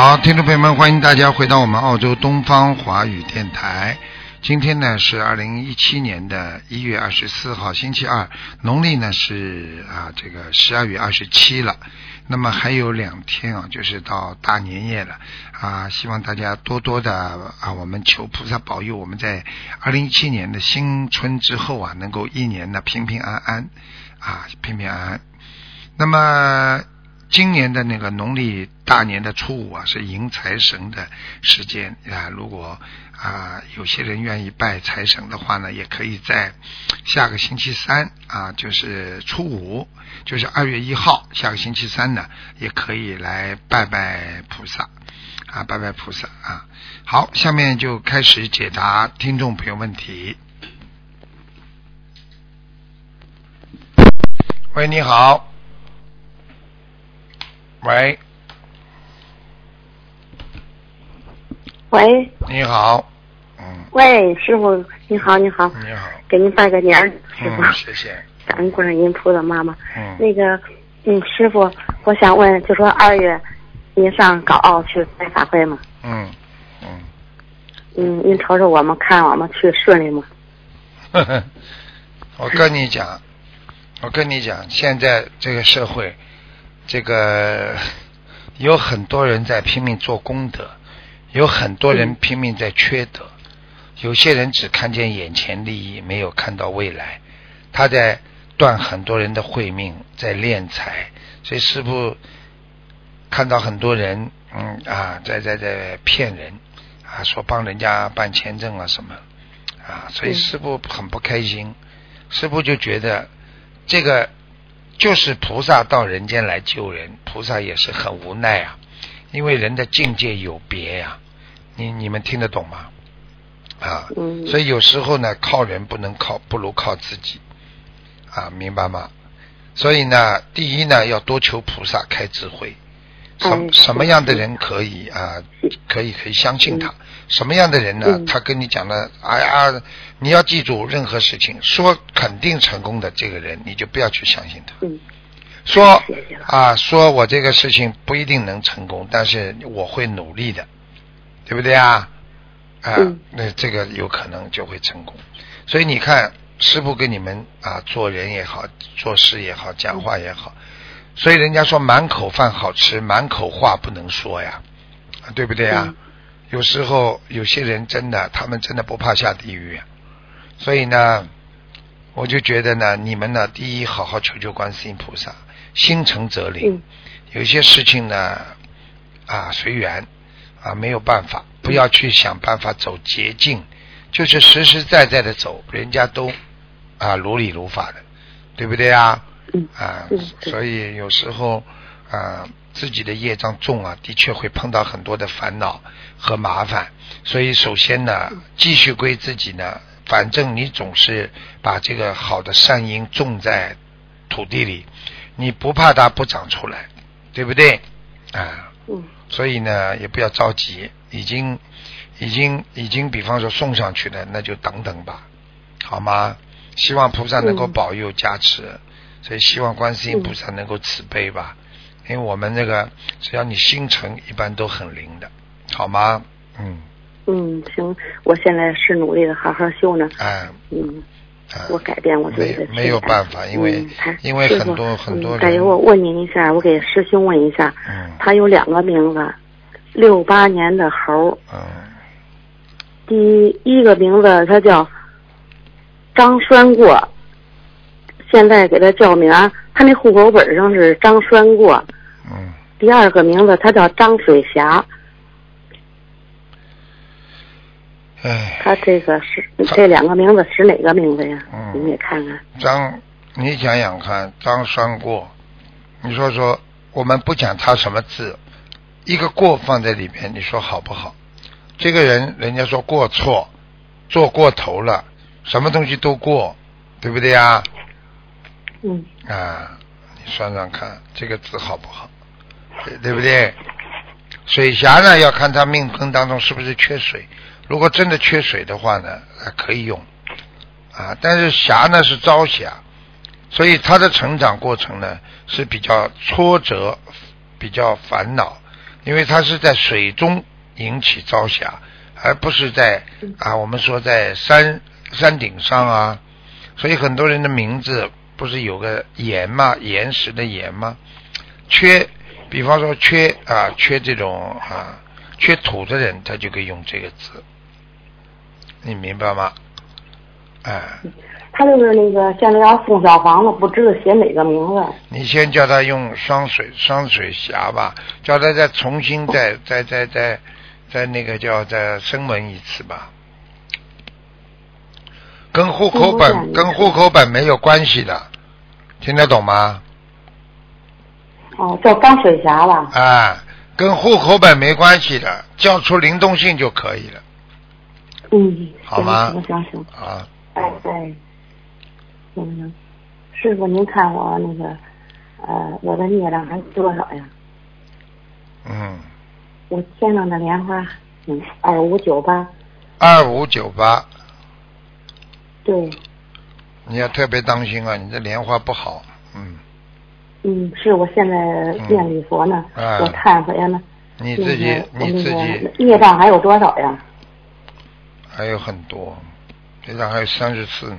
好，听众朋友们，欢迎大家回到我们澳洲东方华语电台。今天呢是二零一七年的一月二十四号，星期二，农历呢是啊这个十二月二十七了。那么还有两天啊，就是到大年夜了啊！希望大家多多的啊，我们求菩萨保佑我们在二零一七年的新春之后啊，能够一年呢平平安安啊，平平安安。那么。今年的那个农历大年的初五啊，是迎财神的时间啊。如果啊有些人愿意拜财神的话呢，也可以在下个星期三啊，就是初五，就是二月一号，下个星期三呢，也可以来拜拜菩萨啊，拜拜菩萨啊。好，下面就开始解答听众朋友问题。喂，你好。喂，喂，你好，嗯，喂，师傅，你好，你好，你好，给您拜个年，师傅，谢谢，感恩观世音菩萨妈妈，嗯，那个，嗯，师傅，我想问，就说二月，您上港澳去开法会吗？嗯，嗯，嗯，您瞅瞅我们，看我们去顺利吗？呵呵，我跟你讲，我跟你讲，现在这个社会。这个有很多人在拼命做功德，有很多人拼命在缺德，有些人只看见眼前利益，没有看到未来。他在断很多人的慧命，在敛财。所以师傅看到很多人，嗯啊，在在在骗人啊，说帮人家办签证啊什么啊，所以师傅很不开心。师傅就觉得这个。就是菩萨到人间来救人，菩萨也是很无奈啊，因为人的境界有别呀，你你们听得懂吗？啊，所以有时候呢，靠人不能靠，不如靠自己，啊，明白吗？所以呢，第一呢，要多求菩萨开智慧。什什么样的人可以啊？可以可以相信他。什么样的人呢？他跟你讲的，哎呀，你要记住，任何事情说肯定成功的这个人，你就不要去相信他。说啊，说我这个事情不一定能成功，但是我会努力的，对不对啊？啊，那这个有可能就会成功。所以你看，师傅跟你们啊，做人也好，做事也好，讲话也好。所以人家说满口饭好吃，满口话不能说呀，对不对呀？有时候有些人真的，他们真的不怕下地狱。所以呢，我就觉得呢，你们呢，第一好好求求观世音菩萨，心诚则灵。有些事情呢，啊随缘啊没有办法，不要去想办法走捷径，就是实实在在的走，人家都啊如理如法的，对不对啊？啊，所以有时候啊，自己的业障重啊，的确会碰到很多的烦恼和麻烦。所以首先呢，继续归自己呢，反正你总是把这个好的善因种在土地里，你不怕它不长出来，对不对？啊，嗯所以呢，也不要着急，已经已经已经，比方说送上去了，那就等等吧，好吗？希望菩萨能够保佑加持。所以希望观世音菩萨能够慈悲吧，因为我们那个只要你心诚，一般都很灵的，好吗？嗯。嗯，行，我现在是努力的，好好修呢。哎。嗯。我改变，我自己。没没有办法，因为因为很多很多。大爷，我问您一下，我给师兄问一下。嗯。他有两个名字，六八年的猴。嗯。第一个名字他叫张栓过。现在给他叫名，他那户口本上是张栓过。嗯。第二个名字他叫张水霞。哎。他这个是这两个名字是哪个名字呀？嗯。你也看看。张，你想想看，张栓过，你说说，我们不讲他什么字，一个过放在里面，你说好不好？这个人，人家说过错，做过头了，什么东西都过，对不对呀？嗯啊，你算算看这个字好不好，对不对？水霞呢，要看他命根当中是不是缺水。如果真的缺水的话呢，还可以用啊。但是霞呢是朝霞，所以他的成长过程呢是比较挫折、比较烦恼。因为它是在水中引起朝霞，而不是在啊我们说在山山顶上啊，所以很多人的名字不是有个岩嘛，岩石的岩吗？缺，比方说缺啊缺这种啊缺土的人，他就可以用这个字，你明白吗？哎。他就是那个现在要送小房子，不知道写哪个名字。你先叫他用双水双水峡吧，叫他再重新再再再再再那个叫再声纹一次吧，跟户口本跟户口本没有关系的，听得懂吗？哦，叫张水霞吧。啊，跟户口本没关系的，叫出灵动性就可以了。嗯，好吗？行行行。啊。哎哎。嗯，师傅，您看我那个，呃，我的孽障还多少呀？嗯。我天上的莲花，嗯，二五九八。二五九八。对。你要特别当心啊！你这莲花不好，嗯。嗯，是我现在念礼佛呢，我忏悔呢。你自己，你自己。业障还有多少呀？还有很多，业障还有三十四呢。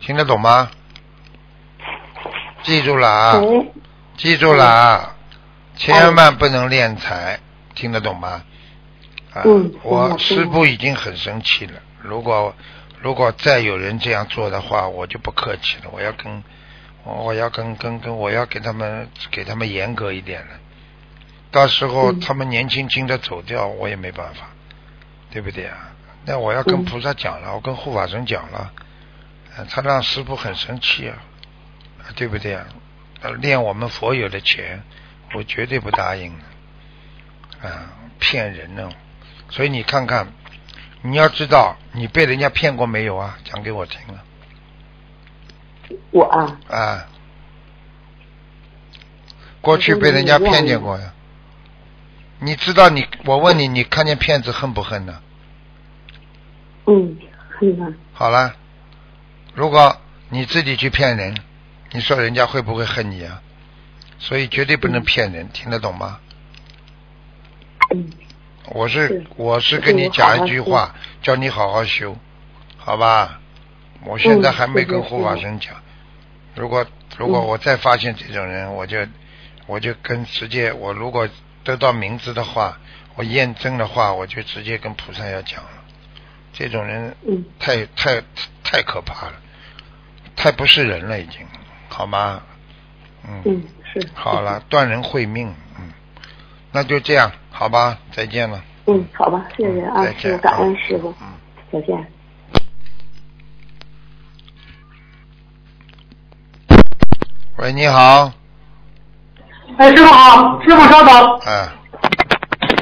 听得懂吗？记住了啊！记住了啊！千万不能敛财，听得懂吗？啊！我师傅已经很生气了。如果如果再有人这样做的话，我就不客气了。我要跟我要跟跟跟我要给他们给他们严格一点了。到时候他们年轻轻的走掉，我也没办法，对不对啊？那我要跟菩萨讲了，我跟护法神讲了。他让师傅很生气啊，对不对啊？练我们佛有的钱，我绝对不答应啊！骗人呢！所以你看看，你要知道，你被人家骗过没有啊？讲给我听啊！我啊啊！过去被人家骗见过呀？你知道你？我问你，你看见骗子恨不恨呢？嗯，恨啊！好了。如果你自己去骗人，你说人家会不会恨你啊？所以绝对不能骗人，听得懂吗？我是我是跟你讲一句话，叫你好好修，好吧？我现在还没跟护法神讲。如果如果我再发现这种人，我就我就跟直接我如果得到名字的话，我验证的话，我就直接跟菩萨要讲了。这种人太太太可怕了。太不是人了，已经，好吗？嗯，嗯，是。好了，断人会命，嗯，那就这样，好吧，再见了。嗯，好吧，谢谢啊，师傅，感恩师傅，嗯，再见。喂，你好。哎，师傅好，师傅稍等。哎。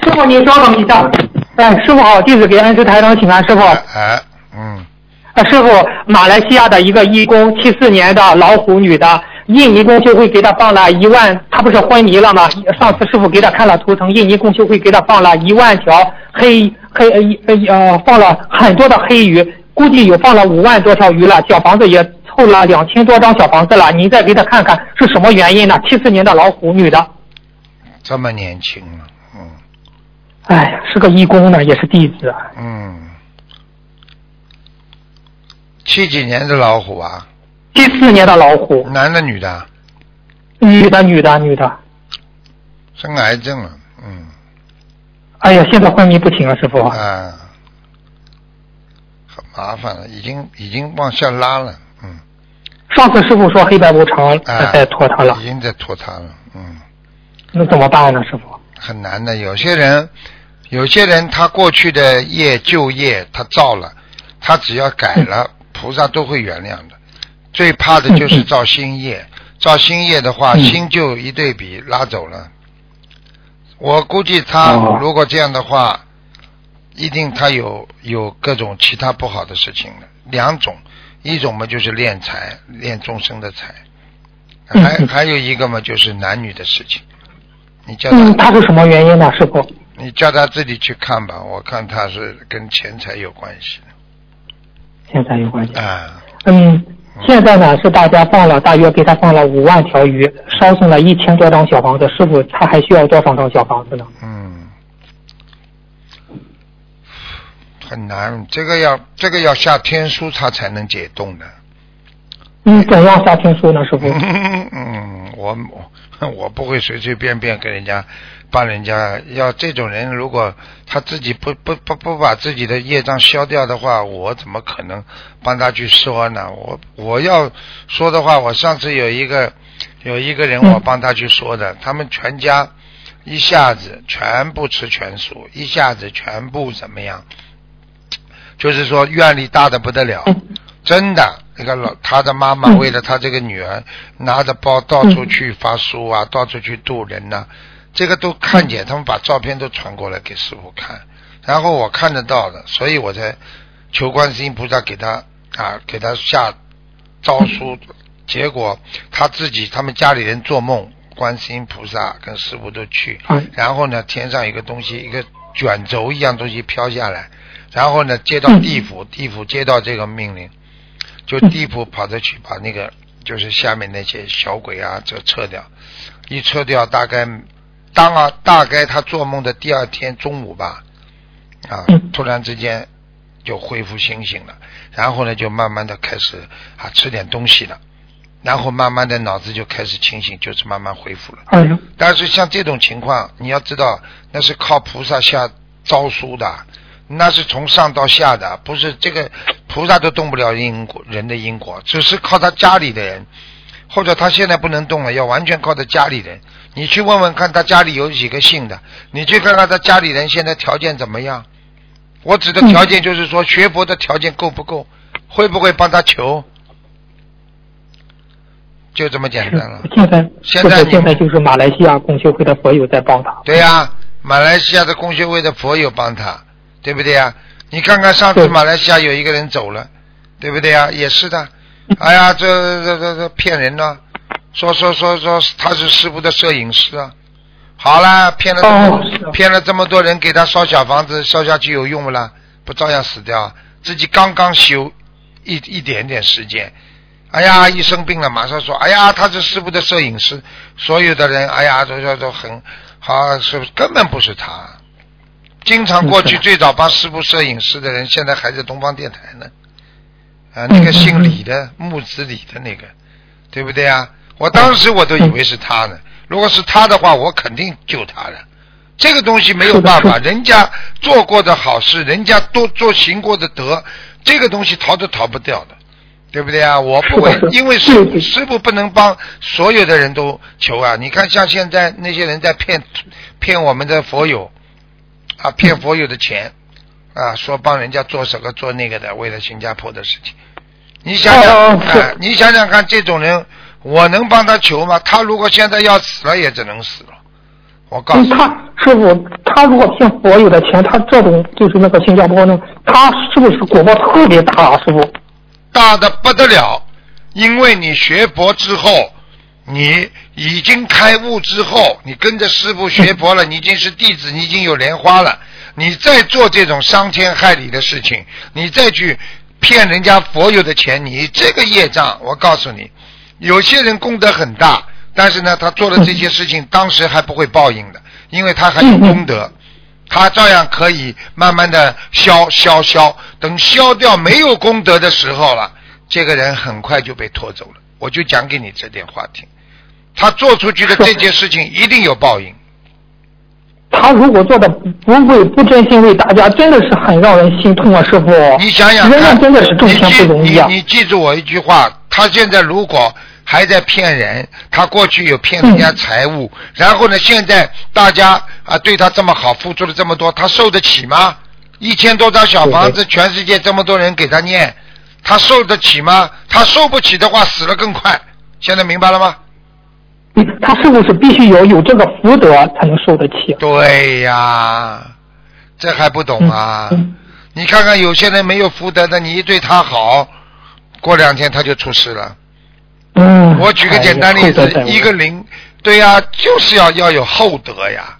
师傅，您稍等一下。哎，师傅好，弟子给恩师台长请安，师傅。哎，嗯。啊，师傅，马来西亚的一个义工，七四年的老虎女的，印尼共修会给他放了一万，他不是昏迷了吗？上次师傅给他看了图腾，印尼共修会给他放了一万条黑黑呃呃放了很多的黑鱼，估计有放了五万多条鱼了，小房子也凑了两千多张小房子了，您再给他看看是什么原因呢？七四年的老虎女的，这么年轻了，嗯，哎，是个义工呢，也是弟子，嗯。七几年的老虎啊？七四年的老虎。男的女的？女的，女的，女的。生癌症了，嗯。哎呀，现在昏迷不醒了，师傅。啊，很麻烦了，已经已经往下拉了，嗯。上次师傅说黑白无常在拖他了。已经在拖他了，嗯。那怎么办呢，师傅？很难的，有些人，有些人他过去的业旧业他造了，他只要改了。菩萨都会原谅的，最怕的就是造新业。造新业的话，新旧一对比拉走了。我估计他如果这样的话，一定他有有各种其他不好的事情了。两种，一种嘛就是敛财，敛众生的财；还还有一个嘛就是男女的事情。你叫他，他是什么原因呢？师傅，你叫他自己去看吧。我看他是跟钱财有关系。钱财有关系啊，嗯，现在呢是大家放了大约给他放了五万条鱼，烧送了一千多张小房子，师傅他还需要多少张小房子呢？嗯，很难，这个要这个要下天书他才能解冻的。你，怎样下天书呢，师傅？嗯，我我我不会随随便便跟人家帮人家。要这种人，如果他自己不不不不把自己的业障消掉的话，我怎么可能帮他去说呢？我我要说的话，我上次有一个有一个人，我帮他去说的，他们全家一下子全部吃全素，一下子全部怎么样？就是说愿力大的不得了，真的。那个老他的妈妈为了他这个女儿，拿着包到处去发书啊，到处去渡人呐、这个都看见，他们把照片都传过来给师傅看，然后我看得到的，所以我才求观世音菩萨给他啊，给他下诏书，结果他自己他们家里人做梦，观世音菩萨跟师傅都去，嗯然后呢，天上一个东西，一个卷轴一样东西飘下来，然后呢，接到地府，地府接到这个命令，就地府跑着去把那个就是下面那些小鬼啊，这撤掉，一撤掉，大概当啊，大概他做梦的第二天中午吧，啊，嗯突然之间就恢复清醒了，然后呢，就慢慢的开始啊吃点东西了，然后慢慢的脑子就开始清醒，就是慢慢恢复了。哎呦，但是像这种情况，你要知道，那是靠菩萨下招书的，那是从上到下的，不是这个菩萨都动不了因果人的因果，只是靠他家里的人，或者他现在不能动了，要完全靠他家里人。你去问问看他家里有几个信的，你去看看他家里人现在条件怎么样。我指的条件就是说学佛的条件够不够，会不会帮他求，就这么简单了。现在现在就是马来西亚共修会的佛友在帮他。对呀、马来西亚的共学会的佛友帮他，对不对呀？你看看上次马来西亚有一个人走了，对不对呀？也是的，哎呀，这这这这骗人呢，说说说说他是师傅的摄影师啊。好了，骗了这么、哦是啊骗了这么多人，给他烧小房子，烧下去有用不啦？不照样死掉？自己刚刚修一一点点时间，哎呀，一生病了，马上说，哎呀，他是师傅的摄影师，所有的人，哎呀，都都都很好，是不是？根本不是他。经常过去最早帮师傅摄影师的人，现在还在东方电台呢。啊，那个嗯姓李的，木子李的那个，对不对啊？我当时我都以为是他呢。如果是他的话，我肯定救他了。这个东西没有办法，人家做过的好事，人家多做行过的德，这个东西逃都逃不掉的，对不对啊？我不会是的，是因为师师傅不能帮所有的人都求啊。你看，像现在那些人在骗骗我们的佛友啊，骗佛友的钱啊，说帮人家做什么做那个的，为了新加坡的事情。你想想，哦哦是哎，你想想看，这种人，我能帮他求吗？他如果现在要死了，也只能死了。我告诉嗯，你，他师傅，他如果骗佛有的钱，他这种就是那个新加坡呢，他是不是果报特别大啊？师傅？大的不得了，因为你学佛之后，你已经开悟之后，你跟着师傅学佛了，你已经是弟子，你已经有莲花了，你再做这种伤天害理的事情，你再去骗人家佛友的钱，你这个业障，我告诉你，有些人功德很大，但是呢，他做了这些事情，当时还不会报应的，因为他还有功德。他照样可以慢慢的消消消，等消掉没有功德的时候了，这个人很快就被拖走了。我就讲给你这点话听，他做出去的这件事情一定有报应。他如果做的不为不真心为大家，真的是很让人心痛啊，师傅。你想想人看，家真的是挣钱不容易啊你。你记住我一句话，他现在如果还在骗人，他过去有骗人家财物，然后呢，现在大家啊对他这么好，付出了这么多，他受得起吗？一千多张小房子，全世界这么多人给他念，他受得起吗？他受不起的话，死了更快。现在明白了吗？嗯他是不是必须有有这个福德才能受得起？对呀，这还不懂啊？嗯你看看有些人没有福德的，你一对他好，过两天他就出事了。嗯，我举个简单例子一个零，对呀、就是要要有厚德呀，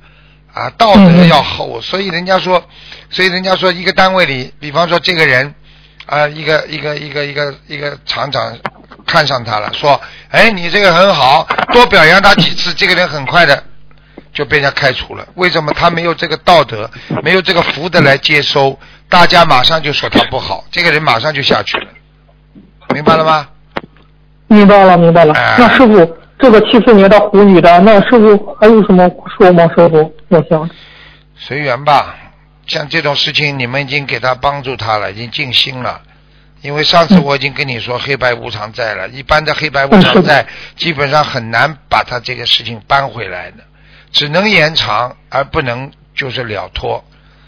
啊，道德嗯要厚，所以人家说，所以人家说一个单位里，比方说这个人，啊，一个一个一个一个一个厂长看上他了，说，哎，你这个很好，多表扬他几次，这个人很快的就被人家开除了。为什么他没有这个道德，没有这个福德来接收？大家马上就说他不好，这个人马上就下去了，明白了吗？明白了，明白了。哎那师傅，这个七四年的虎女的，那师傅还有什么说吗？师傅，我想。随缘吧。像这种事情，你们已经给他帮助他了，已经尽心了。因为上次我已经跟你说黑白无常在了，一般的黑白无常债基本上很难把他这个事情搬回来的，只能延长，而不能就是了脱，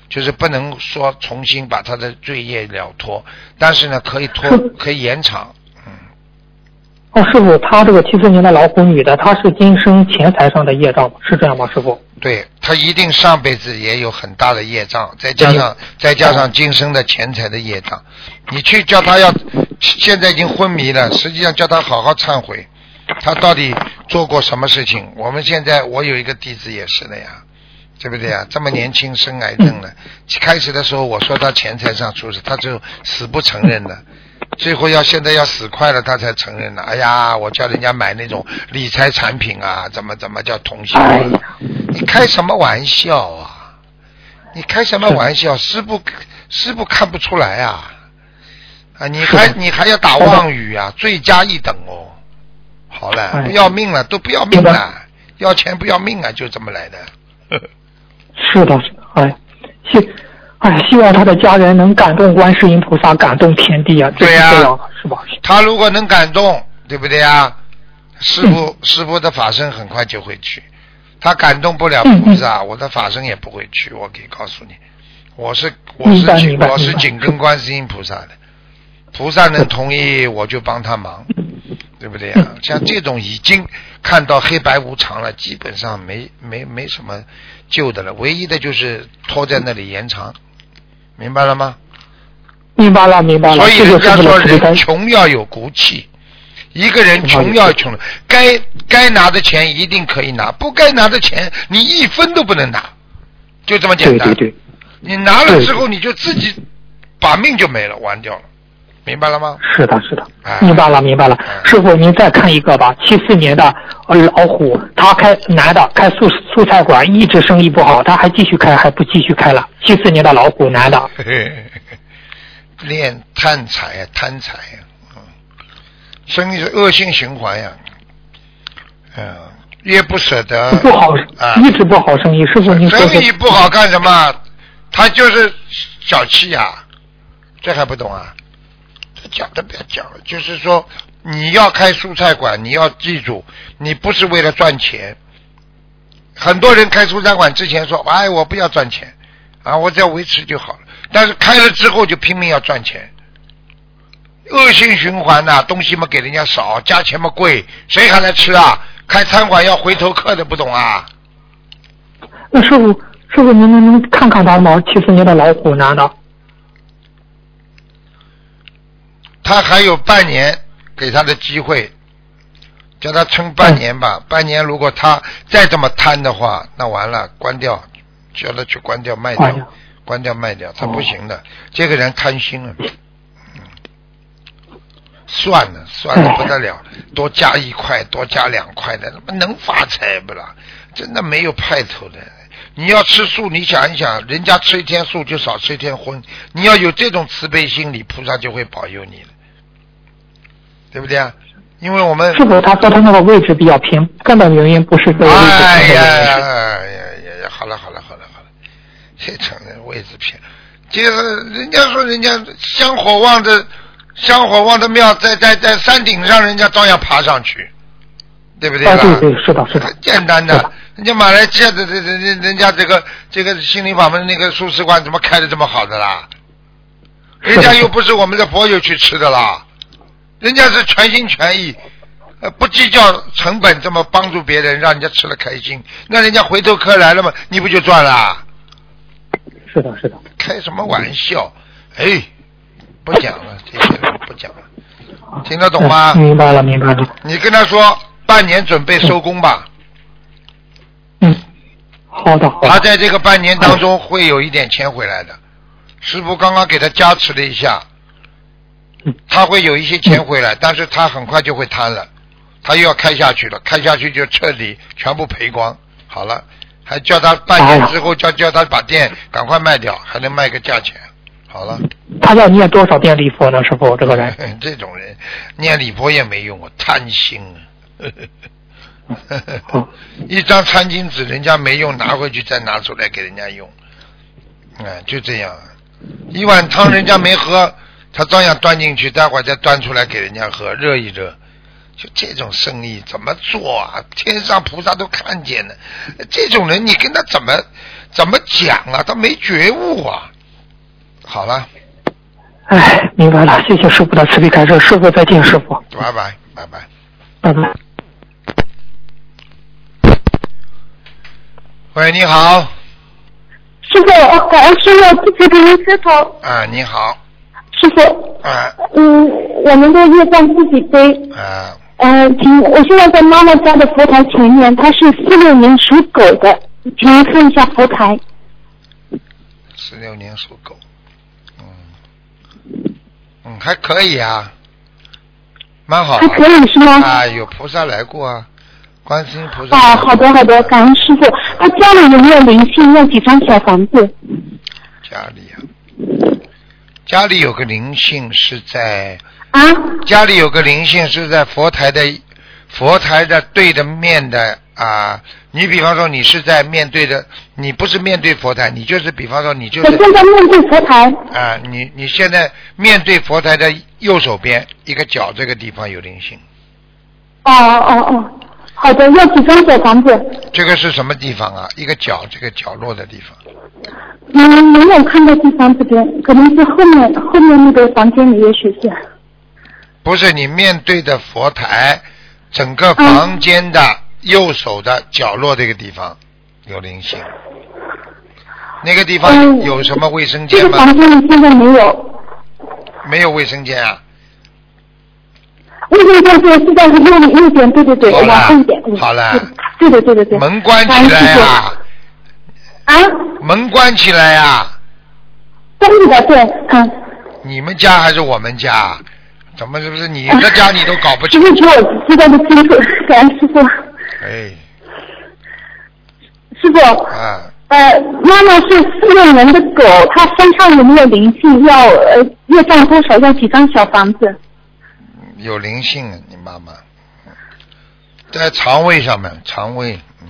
就是不能说重新把他的罪业了脱，但是呢可以拖，可以延长。嗯哦，师傅，他这个七四年的老虎女的，她是今生钱财上的业障吗，是这样吗？师傅？对他一定上辈子也有很大的业障，再加上再加上今生的钱财的业障，你去叫他要，现在已经昏迷了，实际上叫他好好忏悔，他到底做过什么事情？我们现在我有一个弟子也是的呀，对不对呀？这么年轻生癌症了，开始的时候我说他钱财上出事，他就死不承认了。最后要现在要死快了，他才承认了。哎呀，我叫人家买那种理财产品啊，怎么怎么叫同性哎啊？你开什么玩笑啊？你开什么玩笑？师傅师傅看不出来啊！啊，你还你还要打妄语啊？罪加一等哦。好了，哎不要命了，都不要命了，要钱不要命啊，就这么来的。是的，是的，哎，希，哎，希望他的家人能感动观世音菩萨，感动天地啊，对呀是吧？他如果能感动，对不对啊？师傅、师傅的法身很快就会去，他感动不了菩萨，我的法身也不会去。我可以告诉你，我是我是紧我是紧跟观世音菩萨的，菩萨能同意我就帮他忙，对不对呀、像这种已经看到黑白无常了，基本上没没没什么救的了，唯一的就是拖在那里延长，明白了吗？明白了，明白了。所以人家说人穷要有骨气，一个人穷要穷，该该拿的钱一定可以拿，不该拿的钱你一分都不能拿，就这么简单。对对对，你拿了之后你就自己把命就没了，完掉了，明白了吗？是的，是的。哎，明白了，明白了。师傅，您再看一个吧，七四年的呃老虎，他开男的开素素菜馆，一直生意不好，他还继续开，还不继续开了？七四年的老虎男的，嘿嘿嘿嘿。练贪财呀，贪财呀，嗯，生意是恶性循环呀，嗯，越不舍得不好啊，，一直不好生意。师傅，您说说生意不好干什么？他就是小气呀、这还不懂啊？这讲都不要讲了，就是说你要开蔬菜馆，你要记住，你不是为了赚钱。很多人开蔬菜馆之前说：“哎，我不要赚钱，啊，我只要维持就好了。”但是开了之后就拼命要赚钱，恶性循环呐、东西嘛给人家少，价钱嘛贵，谁还来吃啊？开餐馆要回头客的，不懂啊？那师傅，师傅您能能看看他吗？七四年的老虎男的，他还有半年给他的机会，叫他撑半年吧。嗯半年如果他再这么贪的话，那完了，关掉，叫他去关掉卖掉，哎关掉卖掉，他不行哦的。这个人贪心了，嗯，算了算了哎不得了，多加一块，多加两块的，他妈能发财不啦？真的没有派头的。你要吃素，你想一想，人家吃一天素就少吃一天荤，你要有这种慈悲心理，菩萨就会保佑你了。对不对啊？因为我们是否他说他那个位置比较偏，根本原因不是这个位置哎呀呀。呀呀！好了好了好了好了，谁承认位置偏？就是人家说人家香火旺的香火旺的庙，在在在山顶上，人家照样爬上去，对不对啊，吧？对对，是的，是的很。简单的的，人家马来西亚的这这人人家这个这个心灵法门那个素食馆怎么开的这么好的啦？人家又不是我们的佛友去吃的啦，人家是全心全意，呃，不计较成本，这么帮助别人，让人家吃了开心，那人家回头客来了嘛，你不就赚了？是的，是的。开什么玩笑？哎，不讲了，这些不讲了，听得懂吗嗯？明白了，明白了。你跟他说半年准备收工吧。嗯，好的，好的。他在这个半年当中会有一点钱回来的。师傅刚刚给他加持了一下，嗯他会有一些钱回来，但是他很快就会瘫了，他又要开下去了，开下去就彻底全部赔光。好了，还叫他半年之后叫叫他把店赶快卖掉，还能卖个价钱。好了，他要念多少遍礼佛呢？师傅，这个人 这种人念礼佛也没用啊，贪心啊。哦 一张餐巾纸，人家没用，拿回去再拿出来给人家用，哎，就这样。一碗汤人家没喝，他照样端进去，待会儿再端出来给人家喝，热一热。就这种生意怎么做啊？天上菩萨都看见了，这种人你跟他怎么怎么讲啊？他没觉悟啊。好了，哎，明白了，谢谢师傅的慈悲开示，师傅再见，师傅，拜拜，拜拜。拜拜。喂，你好，师傅，我感恩师傅，弟子给您磕头。啊，你好，师傅，啊嗯，我们的业障自己背。啊，呃，请我现在在妈妈家的佛台前面，她是四六年属狗的，请您看一下佛台。十六年属狗，嗯，嗯，还可以啊，蛮好还可以是吗？啊，有菩萨来过啊，观世音菩萨。啊，好的好的，感恩师傅。他家里有没有灵性？要几张小房子？家里啊，家里有个灵性是在啊？家里有个灵性是在佛台的佛台的对着面的啊。你比方说你是在面对着，你不是面对佛台，你就是比方说你就是我现在面对佛台。啊，你你现在面对佛台的右手边一个角这个地方有灵性，哦哦哦，好的，要几张小房子？这个是什么地方啊？一个角这个角落的地方。嗯，没有看到地方这边，可能是后面后面那个房间里也许是。不是你面对的佛台，整个房间的右手的角落这个地方有灵性。那个地方嗯有什么卫生间吗？个房间里现在没有，没有卫生间啊。卫生间是是在右右边，对对对，好了往后一点。嗯好了对对对对对。门关起来呀、啊，门关起来呀、对的对，嗯。你们家还是我们家？怎么是不是你的家你都搞不清师？傅，请我知道的清楚，感恩师傅。哎，师傅，啊，呃，妈妈是四六年的狗，她身上有没有灵性？要呃业障多少？要几张小房子？有灵性啊，你妈妈在肠胃上面，肠胃，嗯，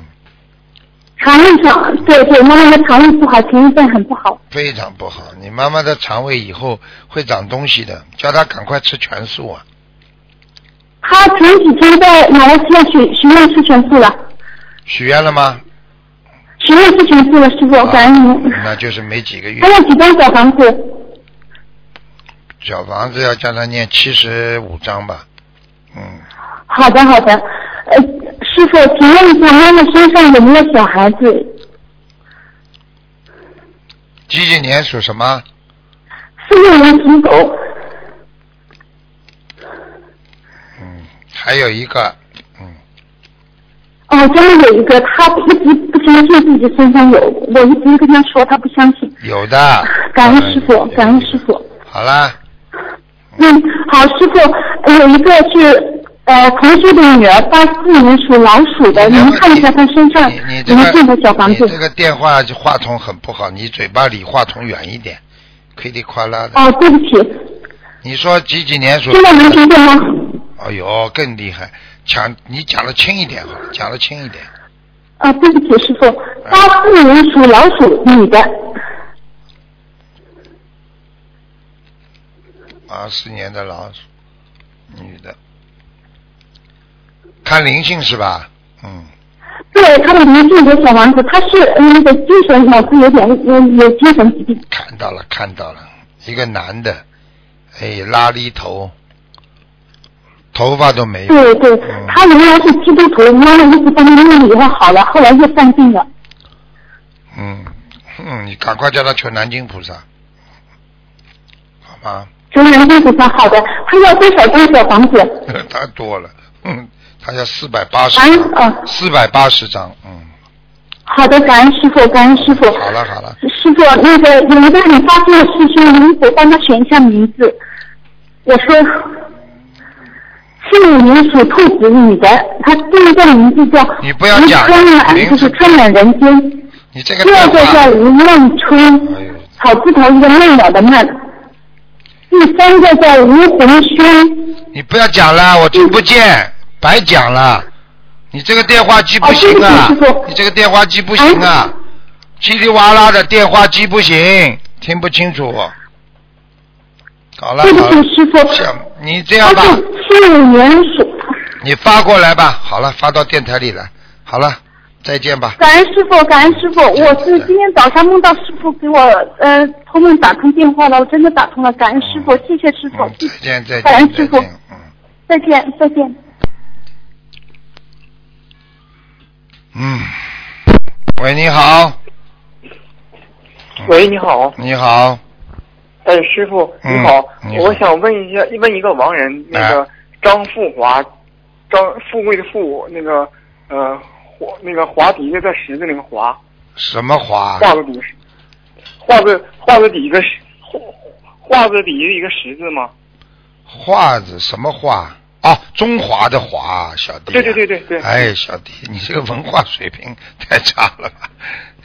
肠胃上，对对，妈妈的肠胃不好，前一阵很不好。非常不好。你妈妈的肠胃以后会长东西的，叫她赶快吃全素啊。她前几天在马来西亚许许愿吃全素了，许愿了吗？许愿吃全素了，师傅，感恩您。那就是没几个月还。有几张小房子？小房子要叫他念七十五章吧。嗯，好的好的，呃，师傅，请问一下，妈妈身上有没有小孩子？几几年属什么？四六年属狗。嗯，还有一个，嗯，哦，家里有一个，他一直不相信自己身上有，我一直跟他说，他不相信。有的。感恩师傅嗯，感恩师傅。好啦，嗯，好，师傅，有一个是呃同学的女儿，八四年属老鼠的，您看一下她身上你你这个的小房子你。这个电话话筒很不好，你嘴巴离话筒远一点，噼里哗啦的。哦，对不起，你说几几年属？现在能听见吗？哎呦，更厉害！讲你讲的轻一点好了，讲的轻一点。啊，对不起，师傅，八四年属老鼠女的，八四年的老鼠，女的，看灵性是吧？嗯，对，他的灵性有小王子，他是嗯那个精神脑子有点有有精神疾病。看到了，看到了，一个男的，哎，拉力头，头发都没有。对对嗯，她原来是基督徒，妈妈一直帮她念以后好了，后来又犯病了。嗯，嗯，你赶快叫他求南京菩萨，好吗？求南京菩萨，好的，他要多少张小房子？太多了，嗯，他要四百八十啊张，啊，四百八十张，嗯，好的，感恩师傅，感恩师傅。好了好了，师傅，那个有一个很发心的师兄，您给帮他选一下名字。我说，七五年属兔子女的，她第一个名字叫你不要讲吴春满，名字就是春满人间。你这个第二个叫吴梦春草字头一个梦了的梦。第三个叫吴红轩，你不要讲了，我听不见，白讲了。你这个电话机不行啊！你这个电话机不行啊！叽里哇啦的电话机不行，听不清楚。好了对不好了起，师傅。像你这样吧她，是七五年属。你发过来吧。好了，发到电台里来。好了，再见吧。感恩师傅，感恩师傅，我是今天早上梦到师傅给我呃托梦打通电话了，我真的打通了，感恩师傅，谢谢师傅嗯，，再见再见感恩师傅见。嗯再见再见。嗯。喂，你好。喂，你好，你好。哎，师傅嗯你好，我想问一下，问一个亡人，那个哎张富华，张富贵的富，那个呃华那个华底下在十字那个华，什么华？画个底，画个画个底一个十，画画个底下一个十字吗？画字什么画？啊，中华的华，小弟、啊。对对对对对哎，小弟，你这个文化水平太差了吧？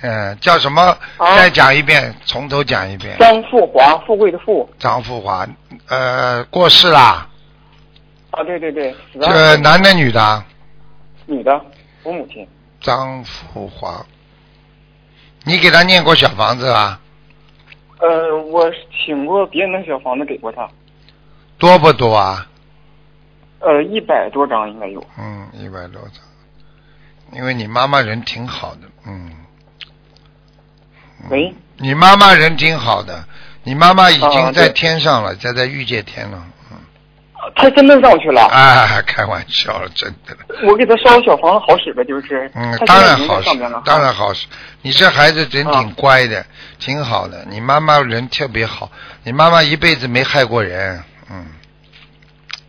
嗯，叫什么？啊再讲一遍，从头讲一遍。张富华，富贵的富张富华，呃，过世啦。啊，对对对，死这，男的女的？女的，我母亲，张富华，你给他念过小房子啊？呃，我请过别人的小房子给过他，多不多啊？呃，一百多张应该有，嗯，一百多张。因为你妈妈人挺好的，嗯。嗯喂，你妈妈人挺好的，你妈妈已经在天上了，在在御界天了，嗯。他真的上去了。啊，开玩笑了，真的。我给他烧小房子好使呗，就是。嗯，当然好使当然好使。你这孩子人挺啊乖的，挺好的。你妈妈人特别好，你妈妈一辈子没害过人，嗯，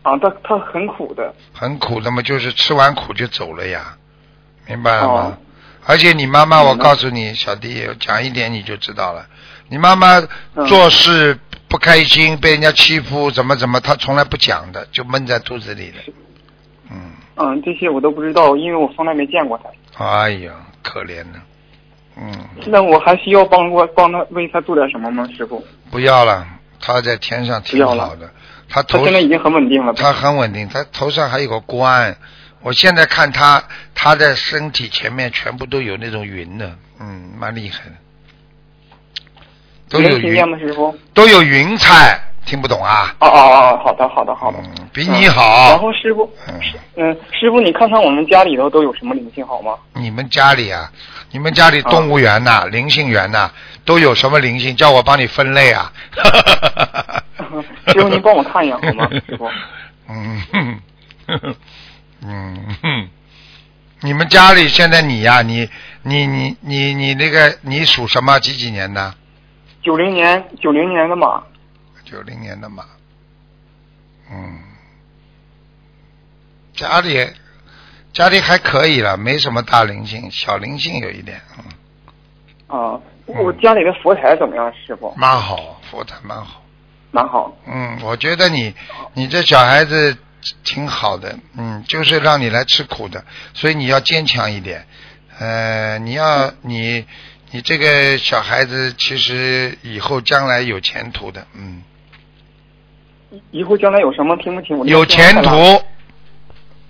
啊，他他很苦的。很苦的嘛，就是吃完苦就走了呀，明白了吗？哦而且你妈妈，我告诉你，小弟讲一点你就知道了。你妈妈嗯做事不开心，被人家欺负，怎么怎么，她从来不讲的，就闷在肚子里的。嗯，嗯，这些我都不知道，因为我从来没见过她。哎呀，可怜呢。嗯，那我还需要帮过帮他为他做点什么吗，师傅？不要了，她在天上挺好的，她他头现在已经很稳定了。他很稳定，他头上还有个冠。我现在看他，他的身体前面全部都有那种云的，嗯，蛮厉害的，都有云？都有云彩，听不懂啊？哦哦哦，好的好的好的。嗯，比你好然。后师傅，嗯，嗯，师傅，你看看我们家里头都有什么灵性好吗？你们家里啊，你们家里啊动物园呐、灵性园呐、都有什么灵性？叫我帮你分类啊。师傅，您帮我看一眼好吗，师傅？嗯哼哼嗯哼，你们家里现在你呀、你你你你你那个你属什么？几几年的？九零年九零年的马，九零年的马。嗯，家里家里还可以了，没什么大灵性，小灵性有一点，嗯，啊，我家里的佛台怎么样，师傅？蛮好，佛台蛮好。蛮好。嗯，我觉得你你这小孩子挺好的，嗯，就是让你来吃苦的，所以你要坚强一点。呃，你要你你这个小孩子其实以后将来有前途的，嗯，以后将来有什么听不清？我有前途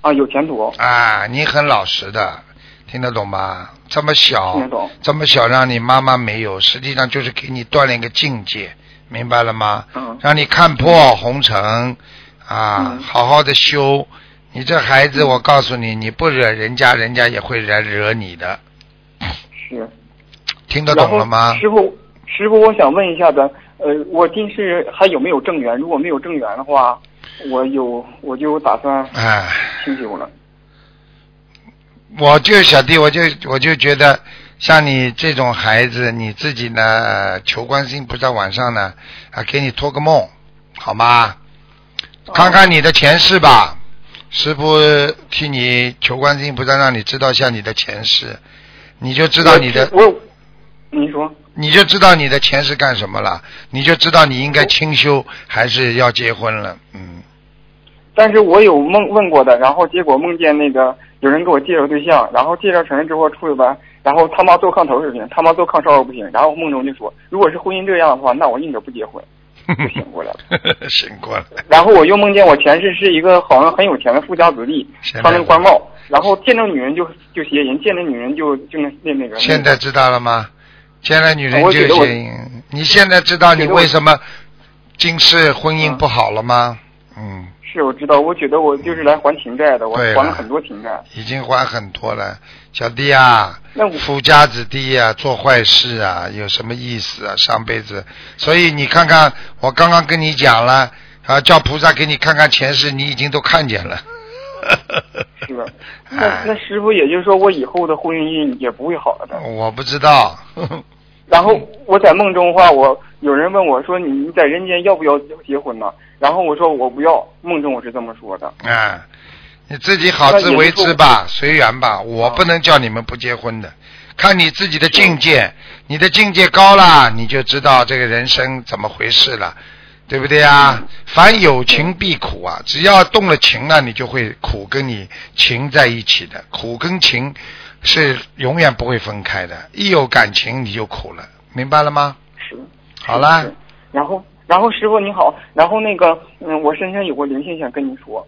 啊，有前途。啊！你很老实的，听得懂吧？这么小听得懂，这么小让你妈妈没有，实际上就是给你锻炼一个境界，明白了吗？嗯让你看破红尘啊，嗯好好的修。你这孩子，我告诉你，你不惹人家，人家也会来惹你的，是。听得懂了吗？师傅，师傅，我想问一下子，呃，我近视还有没有正缘？如果没有正缘的话，我有我就打算哎，清修了。我就小弟，我就我就觉得，像你这种孩子，你自己呢，求观世音菩萨晚上呢，啊，给你托个梦，好吗？看看你的前世吧，师傅替你求观世音菩萨，让你知道一下你的前世，你就知道你的，我，你说，你就知道你的前世干什么了，你就知道你应该清修还是要结婚了。嗯，但是我有梦问过的，然后结果梦见那个有人给我介绍对象，然后介绍成人之后出去吧，然后他妈做炕头儿不行，他妈做炕烧不行，然后梦中就说，如果是婚姻这样的话，那我宁可不结婚，就醒过来了。醒过来。然后我又梦见我前世是一个好像很有钱的富家子弟，穿那个官帽，然后见着女人就就邪淫，见着女人就就那那那个。现在知道了吗？见了女人就我觉得我行。你现在知道你为什么今世婚姻不好了吗？嗯，是我知道，我觉得我就是来还情债的，我还了很多情债。已经还很多了，小弟啊那我，富家子弟啊，做坏事啊，有什么意思啊？上辈子，所以你看看，我刚刚跟你讲了啊，叫菩萨给你看看前世，你已经都看见了。是吧？那哎那师傅，也就是说我以后的婚姻也不会好了的。我不知道，然后我在梦中的话，我有人问我说你你在人间要不要结婚呢？然后我说我不要，梦中我是这么说的。啊，你自己好自为之吧，随缘吧。我不能叫你们不结婚的，看你自己的境界，你的境界高了，你就知道这个人生怎么回事了，对不对啊？凡有情必苦啊，只要动了情了，你就会苦跟你情在一起的，苦跟情是永远不会分开的，一有感情你就苦了，明白了吗？是。好啦。然后然后师傅你好，然后那个嗯，我身上有个灵性想跟你说。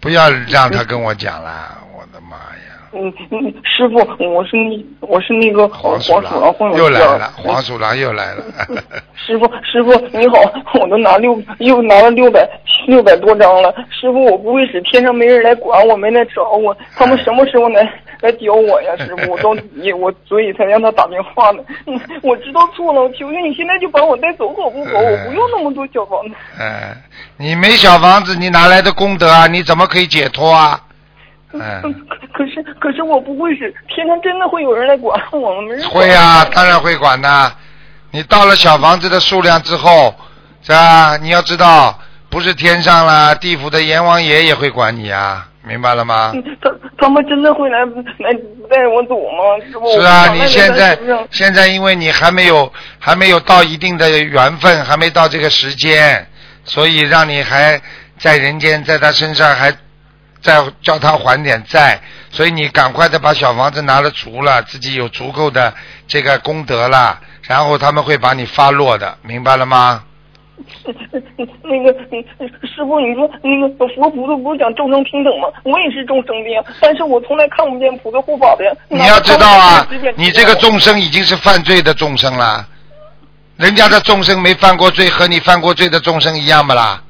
不要让他跟我讲了，我的妈呀！嗯嗯，师傅，我是那我是那个黄鼠鼠狼又来了，黄鼠狼又来了。师傅，师傅你好，我都拿六又拿了六百六百多张了。师傅，我不会使，天上没人来管我，没来找我，他们什么时候来来教我呀？师傅，我着急，我所以才让他打电话呢。嗯，我知道错了，我求求你现在就把我带走好不好？我不用那么多小房子。嗯，你没小房子，你哪来的功德啊？你怎么可以解脱啊？嗯，可可是可是我不会使，天上真的会有人来管我们？没人会啊，当然会管的。你到了小房子的数量之后，是吧？你要知道，不是天上了，地府的阎王爷也会管你啊，明白了吗？嗯他他们真的会来来带我走吗？是不，是啊，你现在现在因为你还没有还没有到一定的缘分，还没到这个时间，所以让你还在人间，在他身上还再叫他还点债，所以你赶快的把小房子拿了足了，自己有足够的这个功德了，然后他们会把你发落的，明白了吗？那个嗯师傅，你说那个佛菩萨不是讲众生平等吗？我也是众生的呀，但是我从来看不见菩萨护法的呀。你要知道啊你这个众生已经是犯罪的众生了，人家的众生没犯过罪，和你犯过罪的众生一样不啦？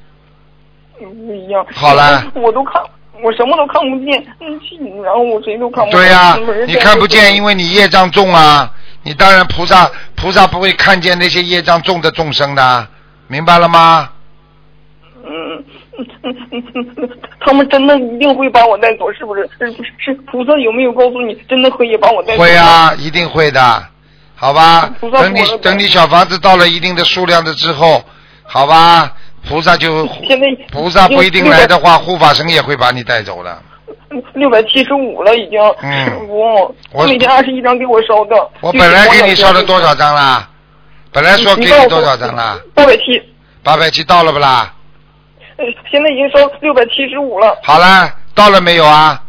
不一样。好了我都看，我什么都看不见，嗯，然后我谁都看不见。对呀、你看不见，因为你业障重啊。你当然菩萨菩萨不会看见那些业障重的众生的，明白了吗？嗯嗯嗯嗯嗯，他们真的一定会把我带走，是不是？是菩萨有没有告诉你，真的可以把我带走？会啊，一定会的，好吧？等你等你小房子到了一定的数量的之后，好吧？菩萨就现在菩萨不一定来的话，护法神也会把你带走的。六百七十五了，已经。嗯师傅，我每天二十一张给我烧的。我本来给你烧了多少张啦？本来说给你多少张啦？八百七，八百七到了不啦？呃现在已经烧六百七十五了，好了，到了没有啊？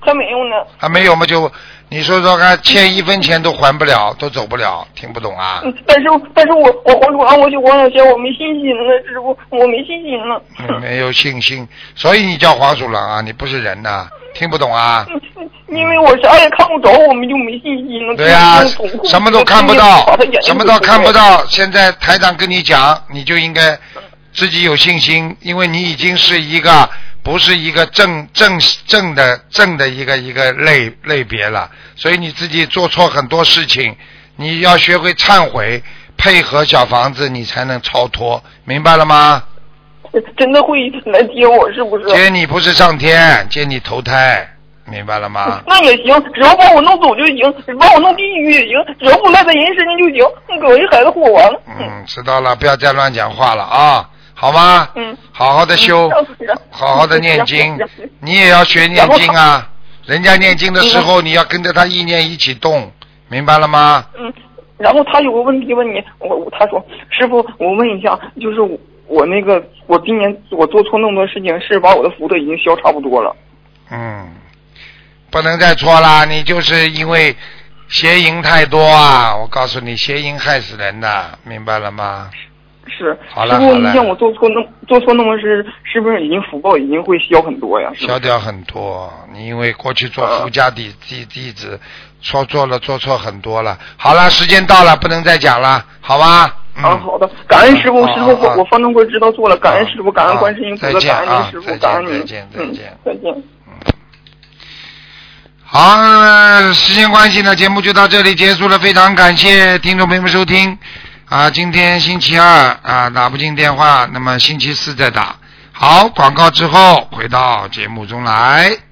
还没有呢。还没有嘛就你说说看，欠一分钱都还不了，都走不了，听不懂啊？嗯，但是但是我我黄鼠狼，我就黄小仙，我没信心了，师傅，我没信心了。嗯没有信心，所以你叫黄鼠狼啊，你不是人呐、听不懂啊？嗯因为我啥也看不着，我们就没信心了。对呀、就是用什么都看不到什么都看不到。现在台长跟你讲，你就应该自己有信心，因为你已经是一个不是一个正正正的正的一个一个类类别了，所以你自己做错很多事情，你要学会忏悔，配合小房子，你才能超脱，明白了吗？真的会来接我，是不是？接你不是上天，接你投胎，明白了吗？那也行，只要把我弄走就行，把我弄地狱也行，只要不赖在人身上就行。那给我一孩子活完了。嗯，知道了，不要再乱讲话了啊，好吗？嗯，好好的修好好的念经，你也要学念经啊。人家念经的时候，你要跟着他意念一起动，明白了吗？嗯然后他有个问题问你，我我他说师傅，我问一下，就是我我那个我今年我做错那么多事情，是把我的福德已经消差不多了。嗯，不能再错啦！你就是因为邪淫太多啊！我告诉你，邪淫害死人的，明白了吗？是，好了师傅，你像我做错那做错那么事，是不是已经福报已经会消很多呀？消掉很多。你因为过去做夫家弟弟弟子，错做了做错很多了。好了，时间到了，不能再讲了，好吧？嗯、啊，好的，感恩师傅，啊师傅，啊我我方中辉知道错了，感恩师傅，感恩啊观世音菩再萨，感恩师傅，再见感恩您，再见再嗯见，再见。好，那么时间关系呢，节目就到这里结束了。非常感谢听众朋友们收听啊！今天星期二啊，打不进电话，那么星期四再打。好，广告之后回到节目中来。